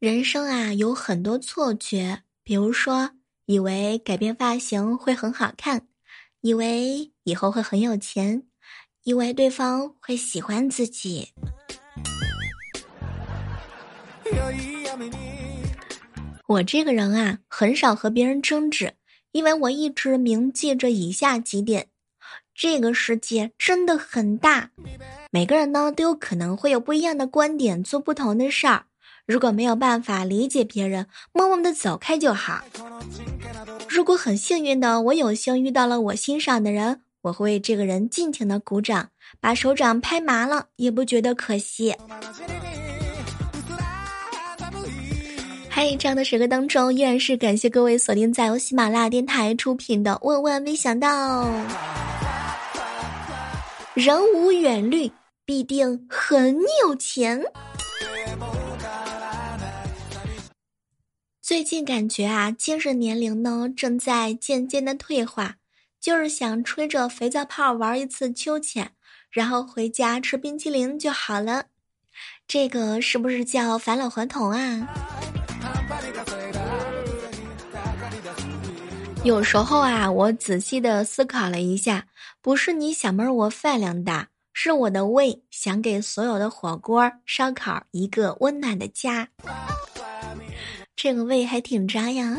人生啊，有很多错觉，比如说，以为改变发型会很好看，以为以后会很有钱，以为对方会喜欢自己。我这个人啊，很少和别人争执，因为我一直铭记着以下几点：这个世界真的很大，每个人呢都有可能会有不一样的观点，做不同的事儿。如果没有办法理解别人，默默的走开就好。如果很幸运的我有幸遇到了我欣赏的人，我会为这个人尽情的鼓掌，把手掌拍麻了也不觉得可惜。嗨，这样的时刻当中，依然是感谢各位锁定在由喜马拉雅电台出品的《万万没想到》。人无远虑，必定很有钱。最近感觉啊，精神年龄呢正在渐渐的退化，就是想吹着肥皂泡玩一次秋千，然后回家吃冰淇淋就好了。这个是不是叫返老还童啊？有时候啊，我仔细的思考了一下，不是你小妹儿我饭量大，是我的胃想给所有的火锅、烧烤一个温暖的家。这个胃还挺扎呀！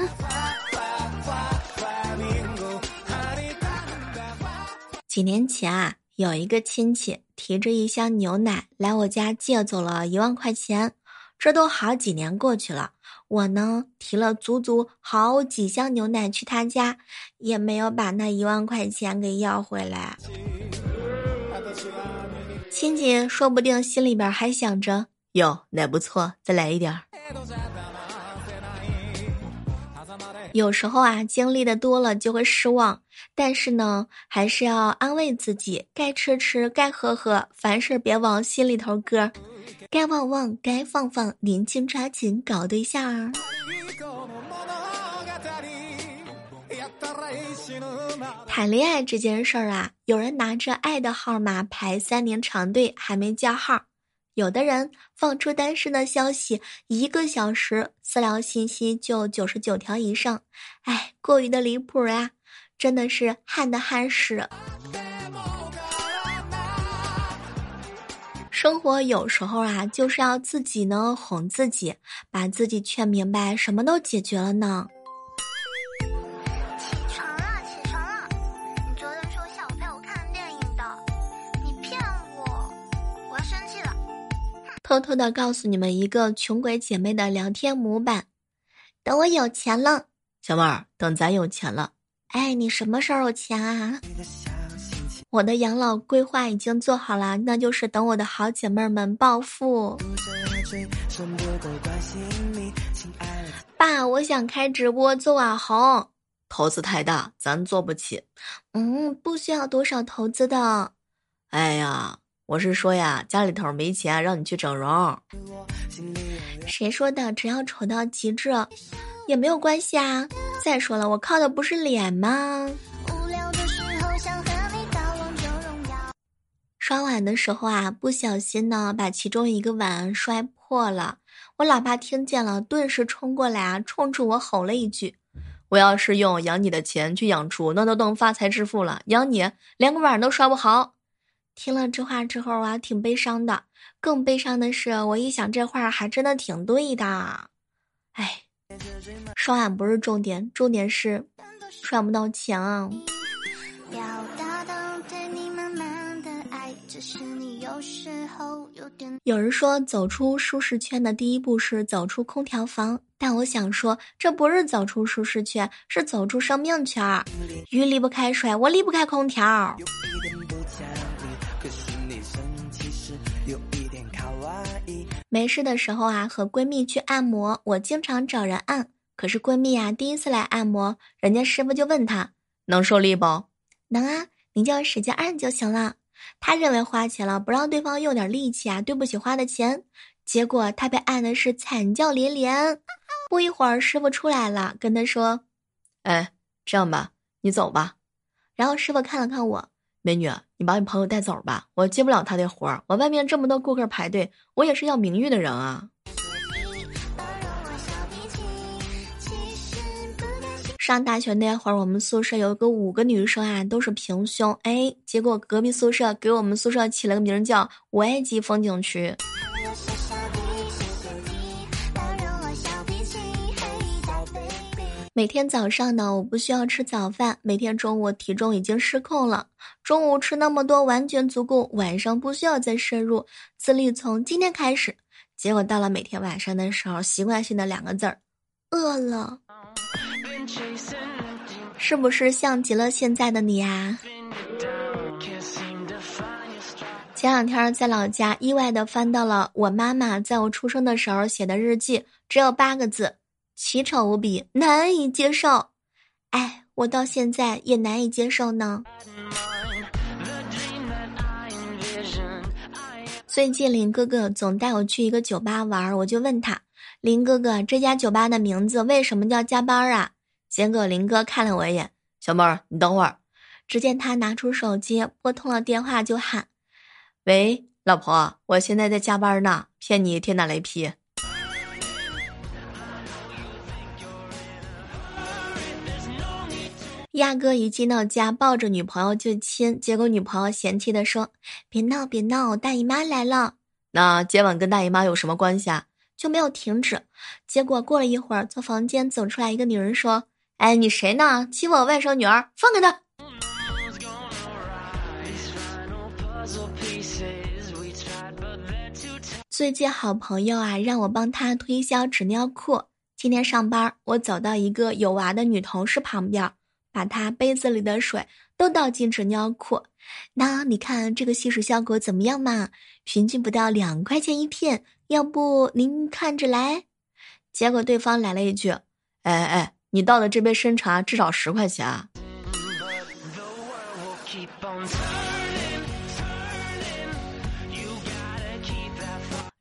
几年前啊，有一个亲戚提着一箱牛奶来我家借走了一万块钱。这都好几年过去了，我呢提了足足好几箱牛奶去他家，也没有把那一万块钱给要回来。亲戚说不定心里边还想着：哟，奶不错，再来一点儿。有时候啊，经历的多了就会失望，但是呢，还是要安慰自己，该吃吃，该喝喝，凡事别往心里头搁，该忘忘，该放放，年轻抓紧搞对象。谈恋爱这件事儿啊，有人拿着爱的号码排三年长队，还没叫号。有的人放出单身的消息，一个小时私聊信息就九十九条以上，哎，过于的离谱啊！真的是旱的旱死。生活有时候啊，就是要自己呢哄自己，把自己劝明白，什么都解决了呢。偷偷的告诉你们一个穷鬼姐妹的聊天模板：等我有钱了，小妹儿，等咱有钱了。哎，你什么时候有钱啊？我的养老规划已经做好了，那就是等我的好姐妹们暴富。爸，我想开直播做网红，投资太大，咱做不起。嗯，不需要多少投资的。哎呀。我是说呀，家里头没钱，让你去整容。谁说的？只要丑到极致，也没有关系啊。再说了，我靠的不是脸吗？刷碗的时候啊，不小心呢，把其中一个碗摔破了。我老爸听见了，顿时冲过来啊，冲着我吼了一句：“我要是用养你的钱去养猪，那都能发财致富了。养你，连个碗都刷不好。”听了这话之后啊，挺悲伤的。更悲伤的是，我一想这话还真的挺对的。哎，刷碗不是重点，重点是赚不到钱啊。有人说，走出舒适圈的第一步是走出空调房，但我想说，这不是走出舒适圈，是走出生命圈。鱼离不开水，我离不开空调。没事的时候啊，和闺蜜去按摩，我经常找人按。可是闺蜜啊，第一次来按摩，人家师傅就问她能受力不？能啊，你就使劲按就行了。她认为花钱了，不让对方用点力气啊，对不起花的钱。结果她被按的是惨叫连连。不一会儿，师傅出来了，跟她说：“哎，这样吧，你走吧。”然后师傅看了看我。美女，你把你朋友带走吧，我接不了他的活儿。我外面这么多顾客排队，我也是要名誉的人啊。上大学那会儿，我们宿舍有个五个女生啊，都是平胸，哎，结果隔壁宿舍给我们宿舍起了个名，叫“五 A 级风景区”。每天早上呢，我不需要吃早饭。每天中午体重已经失控了，中午吃那么多完全足够，晚上不需要再摄入。自律从今天开始。结果到了每天晚上的时候，习惯性的两个字儿，饿了。是不是像极了现在的你呀？前两天在老家意外的翻到了我妈妈在我出生的时候写的日记，只有八个字。奇丑无比，难以接受。哎，我到现在也难以接受呢。最近林哥哥总带我去一个酒吧玩，我就问他：“林哥哥，这家酒吧的名字为什么叫加班啊？”结果林哥看了我一眼：“小妹儿，你等会儿。”只见他拿出手机拨通了电话，就喊：“喂，老婆，我现在在加班呢，骗你天打雷劈。”亚哥一进到家，抱着女朋友就亲，结果女朋友嫌弃的说：“别闹，别闹，大姨妈来了。”那接吻跟大姨妈有什么关系啊？就没有停止。结果过了一会儿，从房间走出来一个女人说：“哎，你谁呢？欺负我外甥女儿，放开她！”最近好朋友啊，让我帮他推销纸尿裤。今天上班，我走到一个有娃的女同事旁边。把他杯子里的水都倒进纸尿裤，那你看这个吸水效果怎么样嘛？平均不到两块钱一片，要不您看着来？结果对方来了一句：“哎哎，你倒的这杯参茶至少十块钱啊！”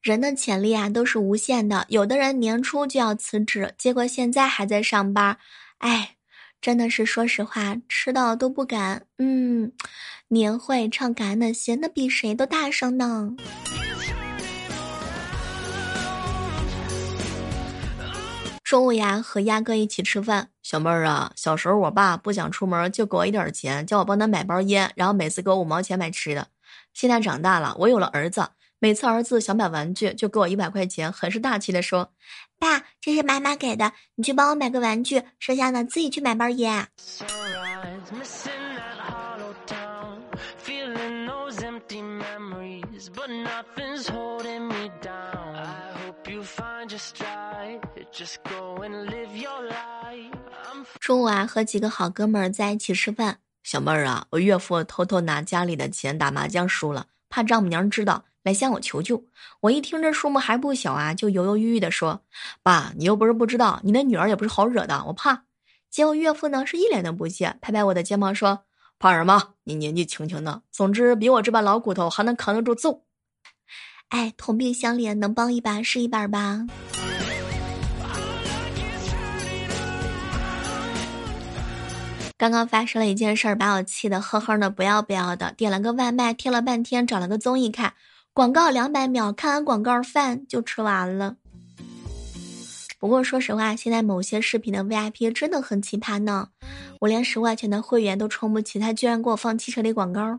人的潜力啊都是无限的，有的人年初就要辞职，结果现在还在上班，哎。真的是，说实话，吃到都不敢。嗯，年会唱感恩的心，那比谁都大声呢。中午呀，和鸭哥一起吃饭。小妹儿啊，小时候我爸不想出门，就给我一点钱，叫我帮他买包烟，然后每次给我五毛钱买吃的。现在长大了，我有了儿子。每次儿子想买玩具，就给我一百块钱，很是大气的说：“爸，这是妈妈给的，你去帮我买个玩具，剩下的自己去买包烟。”中午啊，和几个好哥们儿在一起吃饭。小妹儿啊，我岳父偷偷拿家里的钱打麻将输了，怕丈母娘知道。来向我求救，我一听这数目还不小啊，就犹犹豫豫的说：“爸，你又不是不知道，你那女儿也不是好惹的，我怕。”结果岳父呢是一脸的不屑，拍拍我的肩膀说：“怕什么？你年纪轻轻的，总之比我这把老骨头还能扛得住揍。”哎，同病相怜，能帮一把是一把吧。刚刚发生了一件事儿，把我气得呵呵的不要不要的，点了个外卖，贴了半天，找了个综艺看。广告两百秒，看完广告饭就吃完了。不过说实话，现在某些视频的 VIP 真的很奇葩呢，我连十块钱的会员都充不起，他居然给我放汽车里广告。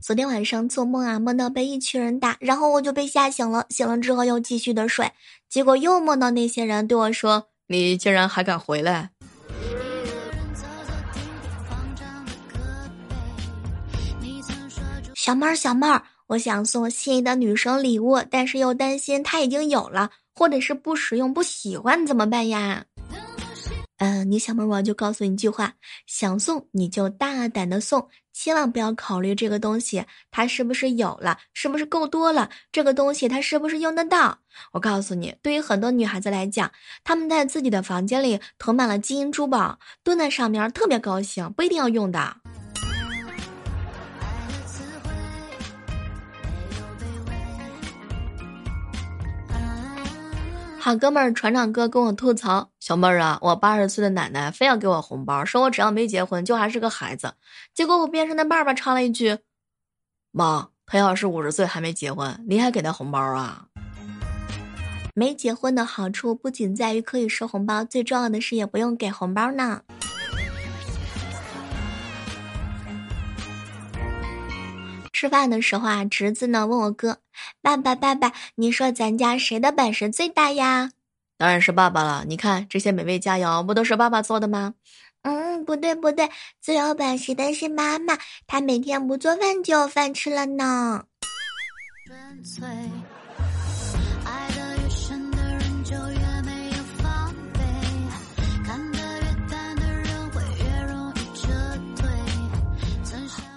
昨天晚上做梦啊，梦到被一群人打，然后我就被吓醒了。醒了之后又继续的睡，结果又梦到那些人对我说：“你竟然还敢回来！”小妹儿，小妹儿，我想送心仪的女生礼物，但是又担心她已经有了，或者是不实用、不喜欢，怎么办呀？嗯，你小妹儿，我就告诉你一句话：想送你就大胆的送，千万不要考虑这个东西它是不是有了，是不是够多了，这个东西它是不是用得到？我告诉你，对于很多女孩子来讲，她们在自己的房间里囤满了金银珠宝，蹲在上面特别高兴，不一定要用的。好哥们儿船长哥跟我吐槽：“小妹儿啊，我八十岁的奶奶非要给我红包，说我只要没结婚就还是个孩子。结果我边上的爸爸插了一句：‘妈，他要是五十岁还没结婚，你还给他红包啊？’”没结婚的好处不仅在于可以收红包，最重要的是也不用给红包呢。吃饭的时候啊，侄子呢问我哥：“爸爸，爸爸，你说咱家谁的本事最大呀？”当然是爸爸了。你看这些美味佳肴，不都是爸爸做的吗？嗯，不对不对，最有本事的是妈妈，她每天不做饭就有饭吃了呢。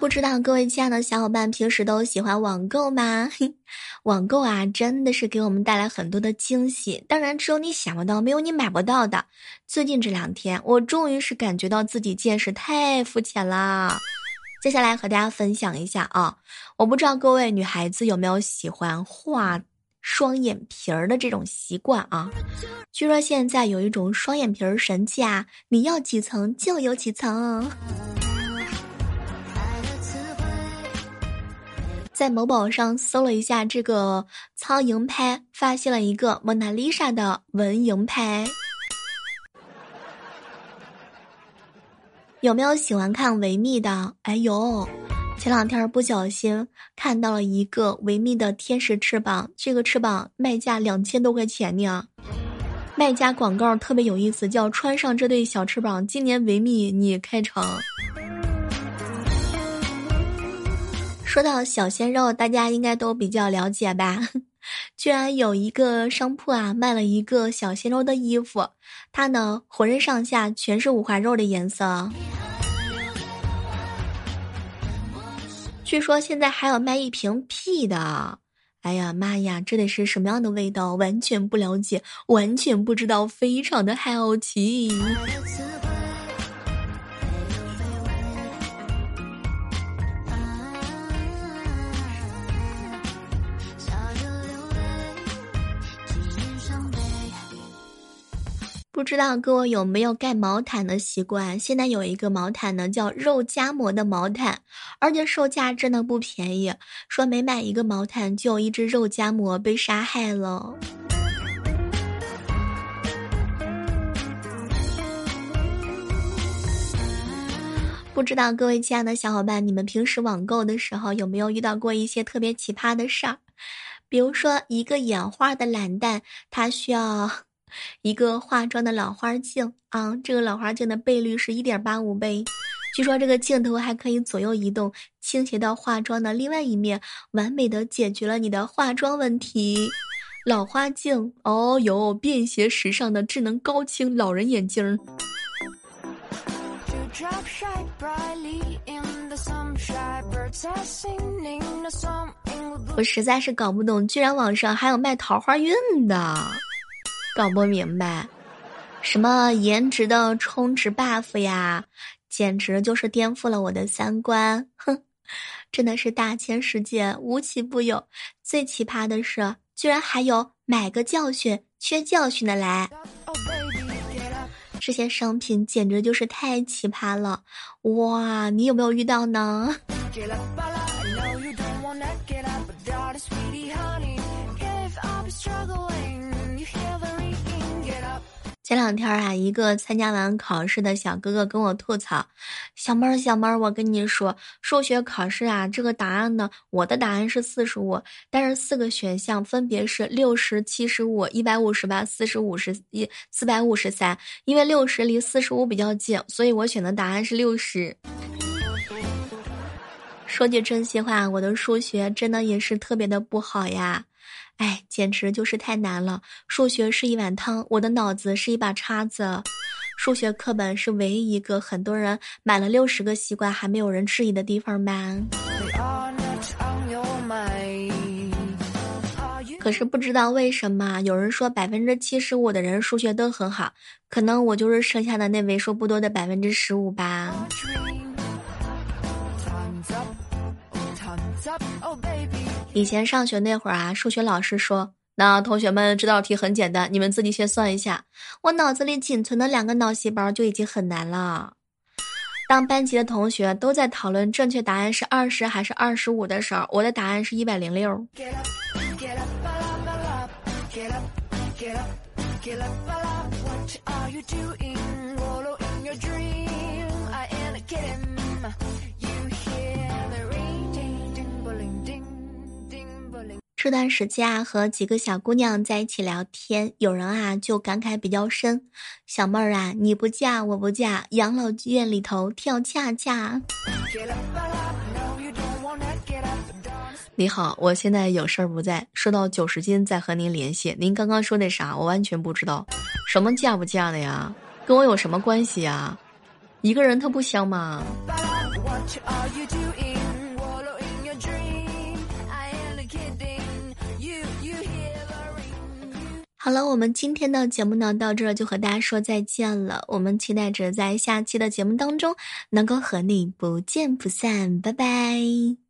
不知道各位亲爱的小伙伴平时都喜欢网购吗？网购啊，真的是给我们带来很多的惊喜。当然，只有你想不到，没有你买不到的。最近这两天，我终于是感觉到自己见识太肤浅了。接下来和大家分享一下啊，我不知道各位女孩子有没有喜欢画双眼皮儿的这种习惯啊？据说现在有一种双眼皮儿神器啊，你要几层就有几层。在某宝上搜了一下这个苍蝇拍，发现了一个蒙娜丽莎的蚊蝇拍。有没有喜欢看维密的？哎呦，前两天不小心看到了一个维密的天使翅膀，这个翅膀卖价两千多块钱呢。卖家广告特别有意思，叫“穿上这对小翅膀，今年维密你开成”。说到小鲜肉，大家应该都比较了解吧？居然有一个商铺啊，卖了一个小鲜肉的衣服，他呢浑身上下全是五花肉的颜色。据说现在还有卖一瓶屁的，哎呀妈呀，这得是什么样的味道？完全不了解，完全不知道，非常的好奇。不知道各位有没有盖毛毯的习惯？现在有一个毛毯呢，叫肉夹馍的毛毯，而且售价真的不便宜。说每买一个毛毯，就有一只肉夹馍被杀害了。不知道各位亲爱的小伙伴，你们平时网购的时候有没有遇到过一些特别奇葩的事儿？比如说，一个眼花的懒蛋，他需要。一个化妆的老花镜啊，这个老花镜的倍率是一点八五倍，据说这个镜头还可以左右移动，倾斜到化妆的另外一面，完美的解决了你的化妆问题。老花镜哦哟，便携时尚的智能高清老人眼镜。我实在是搞不懂，居然网上还有卖桃花运的。搞不明白，什么颜值的充值 buff 呀，简直就是颠覆了我的三观！哼，真的是大千世界无奇不有。最奇葩的是，居然还有买个教训缺教训的来，这些商品简直就是太奇葩了！哇，你有没有遇到呢？前两天啊，一个参加完考试的小哥哥跟我吐槽：“小妹儿，小妹儿，我跟你说，数学考试啊，这个答案呢，我的答案是四十五，但是四个选项分别是六十七十五、一百五十八、四十五十一、四百五十三。因为六十离四十五比较近，所以我选的答案是六十。”说句真心话，我的数学真的也是特别的不好呀。哎，简直就是太难了！数学是一碗汤，我的脑子是一把叉子。数学课本是唯一一个很多人买了六十个西瓜还没有人质疑的地方吧？可是不知道为什么，有人说百分之七十五的人数学都很好，可能我就是剩下的那为数不多的百分之十五吧。以前上学那会儿啊，数学老师说：“那同学们这道题很简单，你们自己先算一下。”我脑子里仅存的两个脑细胞就已经很难了。当班级的同学都在讨论正确答案是二十还是二十五的时候，我的答案是一百零六。这段时间啊，和几个小姑娘在一起聊天，有人啊就感慨比较深：“小妹儿啊，你不嫁我不嫁，养老院里头跳恰恰。”你好，我现在有事儿不在，收到九十斤再和您联系。您刚刚说那啥，我完全不知道，什么嫁不嫁的呀？跟我有什么关系呀？一个人他不香吗？好了，我们今天的节目呢，到这儿就和大家说再见了。我们期待着在下期的节目当中能够和你不见不散，拜拜。